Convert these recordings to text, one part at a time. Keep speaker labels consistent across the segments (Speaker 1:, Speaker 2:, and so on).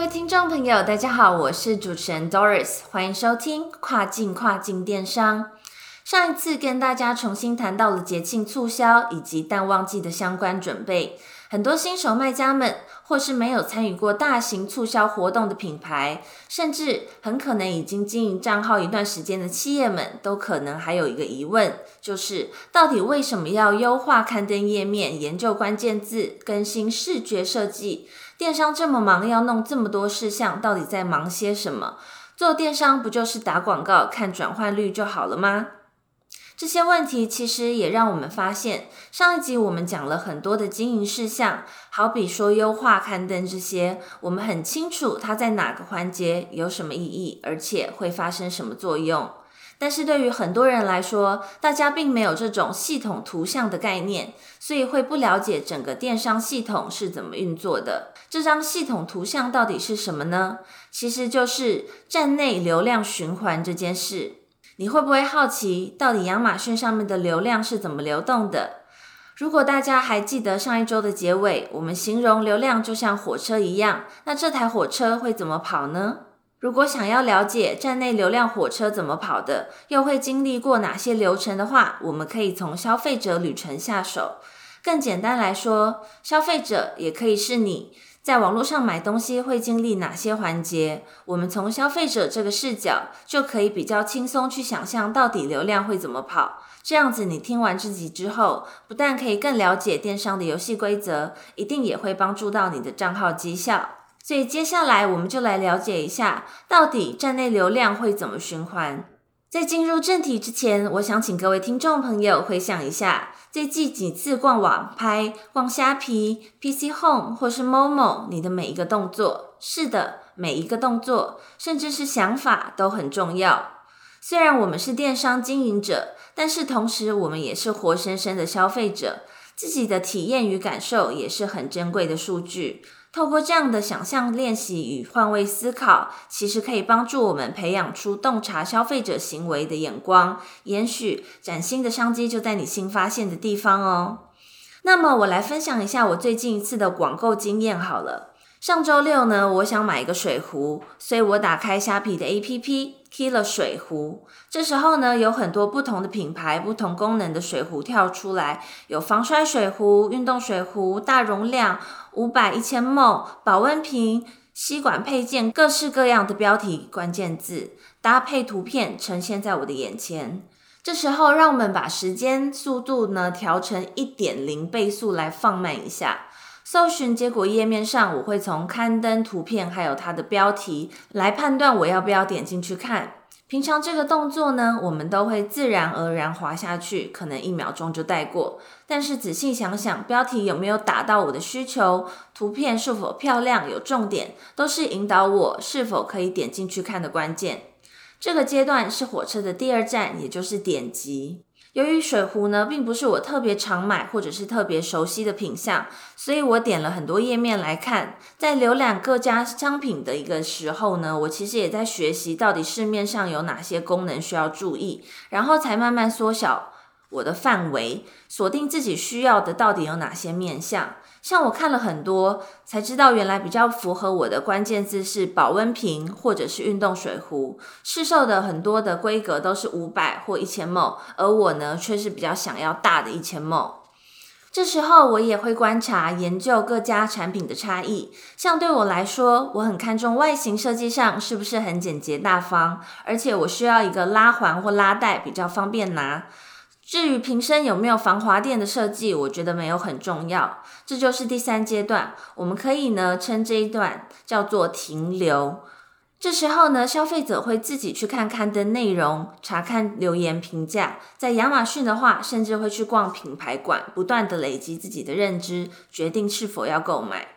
Speaker 1: 各位听众朋友，大家好，我是主持人 Doris，欢迎收听跨境跨境电商。上一次跟大家重新谈到了节庆促销以及淡旺季的相关准备，很多新手卖家们，或是没有参与过大型促销活动的品牌，甚至很可能已经经营账号一段时间的企业们，都可能还有一个疑问，就是到底为什么要优化刊登页面、研究关键字、更新视觉设计？电商这么忙，要弄这么多事项，到底在忙些什么？做电商不就是打广告、看转换率就好了吗？这些问题其实也让我们发现，上一集我们讲了很多的经营事项，好比说优化刊登这些，我们很清楚它在哪个环节有什么意义，而且会发生什么作用。但是对于很多人来说，大家并没有这种系统图像的概念，所以会不了解整个电商系统是怎么运作的。这张系统图像到底是什么呢？其实就是站内流量循环这件事。你会不会好奇，到底亚马逊上面的流量是怎么流动的？如果大家还记得上一周的结尾，我们形容流量就像火车一样，那这台火车会怎么跑呢？如果想要了解站内流量火车怎么跑的，又会经历过哪些流程的话，我们可以从消费者旅程下手。更简单来说，消费者也可以是你在网络上买东西会经历哪些环节。我们从消费者这个视角，就可以比较轻松去想象到底流量会怎么跑。这样子，你听完这集之后，不但可以更了解电商的游戏规则，一定也会帮助到你的账号绩效。所以接下来我们就来了解一下，到底站内流量会怎么循环。在进入正题之前，我想请各位听众朋友回想一下，最近几次逛网拍、逛虾皮、PC Home 或是 Momo，你的每一个动作，是的，每一个动作，甚至是想法都很重要。虽然我们是电商经营者，但是同时我们也是活生生的消费者，自己的体验与感受也是很珍贵的数据。透过这样的想象练习与换位思考，其实可以帮助我们培养出洞察消费者行为的眼光，也许崭新的商机就在你新发现的地方哦。那么，我来分享一下我最近一次的广购经验好了。上周六呢，我想买一个水壶，所以我打开虾皮的 APP，key 了水壶。这时候呢，有很多不同的品牌、不同功能的水壶跳出来，有防摔水壶、运动水壶、大容量、五百、一千 ml、保温瓶、吸管配件，各式各样的标题关键字搭配图片呈现在我的眼前。这时候，让我们把时间速度呢调成一点零倍速来放慢一下。搜寻结果页面上，我会从刊登图片还有它的标题来判断我要不要点进去看。平常这个动作呢，我们都会自然而然滑下去，可能一秒钟就带过。但是仔细想想，标题有没有达到我的需求，图片是否漂亮有重点，都是引导我是否可以点进去看的关键。这个阶段是火车的第二站，也就是点击。由于水壶呢，并不是我特别常买或者是特别熟悉的品相，所以我点了很多页面来看。在浏览各家商品的一个时候呢，我其实也在学习到底市面上有哪些功能需要注意，然后才慢慢缩小我的范围，锁定自己需要的到底有哪些面向。像我看了很多，才知道原来比较符合我的关键字是保温瓶或者是运动水壶。市售的很多的规格都是五百或一千 ml，而我呢却是比较想要大的一千 ml。这时候我也会观察研究各家产品的差异。像对我来说，我很看重外形设计上是不是很简洁大方，而且我需要一个拉环或拉带比较方便拿。至于瓶身有没有防滑垫的设计，我觉得没有很重要。这就是第三阶段，我们可以呢称这一段叫做停留。这时候呢，消费者会自己去看刊登内容，查看留言评价。在亚马逊的话，甚至会去逛品牌馆，不断的累积自己的认知，决定是否要购买。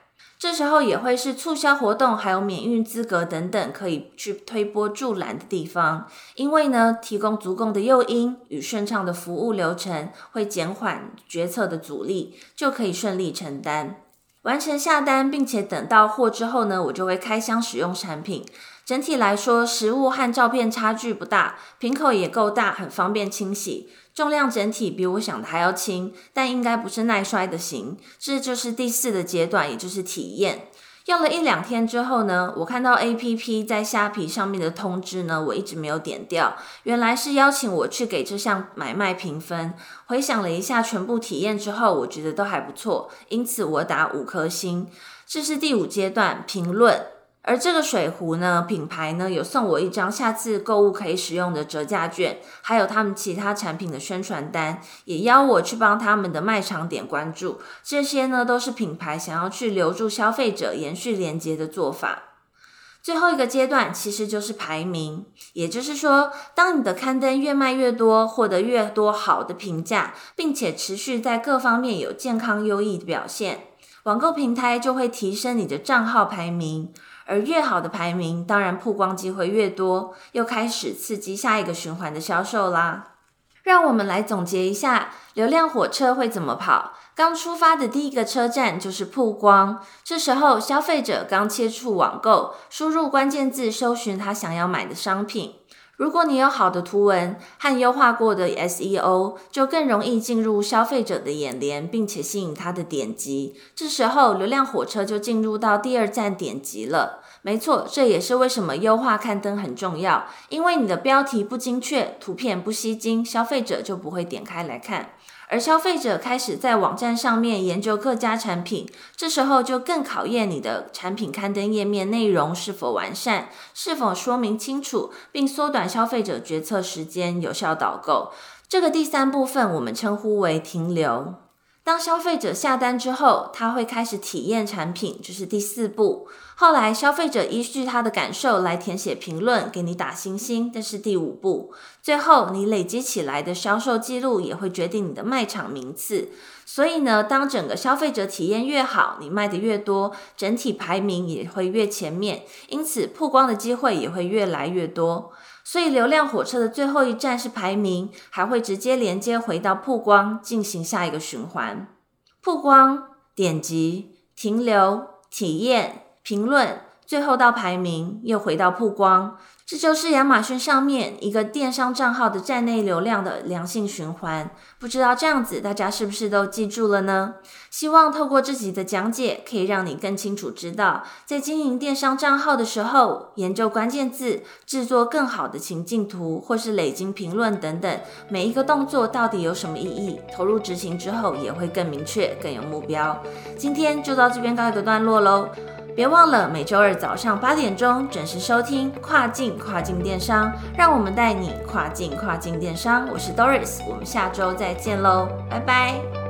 Speaker 1: 这时候也会是促销活动还有免运资格等等可以去推波助澜的地方。因为呢，提供足够的诱因与顺畅的服务流程，会减缓决策的阻力，就可以顺利承担。完成下单，并且等到货之后呢，我就会开箱使用产品。整体来说，实物和照片差距不大，瓶口也够大，很方便清洗。重量整体比我想的还要轻，但应该不是耐摔的型。这就是第四个阶段，也就是体验。用了一两天之后呢，我看到 A P P 在虾皮上面的通知呢，我一直没有点掉。原来是邀请我去给这项买卖评分。回想了一下全部体验之后，我觉得都还不错，因此我打五颗星。这是第五阶段评论。而这个水壶呢，品牌呢有送我一张下次购物可以使用的折价券，还有他们其他产品的宣传单，也邀我去帮他们的卖场点关注。这些呢都是品牌想要去留住消费者、延续连接的做法。最后一个阶段其实就是排名，也就是说，当你的刊登越卖越多，获得越多好的评价，并且持续在各方面有健康优异的表现，网购平台就会提升你的账号排名。而越好的排名，当然曝光机会越多，又开始刺激下一个循环的销售啦。让我们来总结一下，流量火车会怎么跑？刚出发的第一个车站就是曝光，这时候消费者刚接触网购，输入关键字搜寻他想要买的商品。如果你有好的图文和优化过的 SEO，就更容易进入消费者的眼帘，并且吸引他的点击。这时候，流量火车就进入到第二站点击了。没错，这也是为什么优化看灯很重要。因为你的标题不精确，图片不吸睛，消费者就不会点开来看。而消费者开始在网站上面研究各家产品，这时候就更考验你的产品刊登页面内容是否完善，是否说明清楚，并缩短消费者决策时间，有效导购。这个第三部分我们称呼为停留。当消费者下单之后，他会开始体验产品，这是第四步。后来，消费者依据他的感受来填写评论，给你打星星，这是第五步。最后，你累积起来的销售记录也会决定你的卖场名次。所以呢，当整个消费者体验越好，你卖的越多，整体排名也会越前面，因此曝光的机会也会越来越多。所以，流量火车的最后一站是排名，还会直接连接回到曝光，进行下一个循环。曝光、点击、停留、体验、评论，最后到排名，又回到曝光。这就是亚马逊上面一个电商账号的站内流量的良性循环。不知道这样子大家是不是都记住了呢？希望透过自己的讲解，可以让你更清楚知道，在经营电商账号的时候，研究关键字、制作更好的情境图，或是累积评论等等，每一个动作到底有什么意义？投入执行之后，也会更明确、更有目标。今天就到这边告一个段落喽。别忘了每周二早上八点钟准时收听《跨境跨境电商》，让我们带你跨境跨境电商。我是 Doris，我们下周再见喽，拜拜。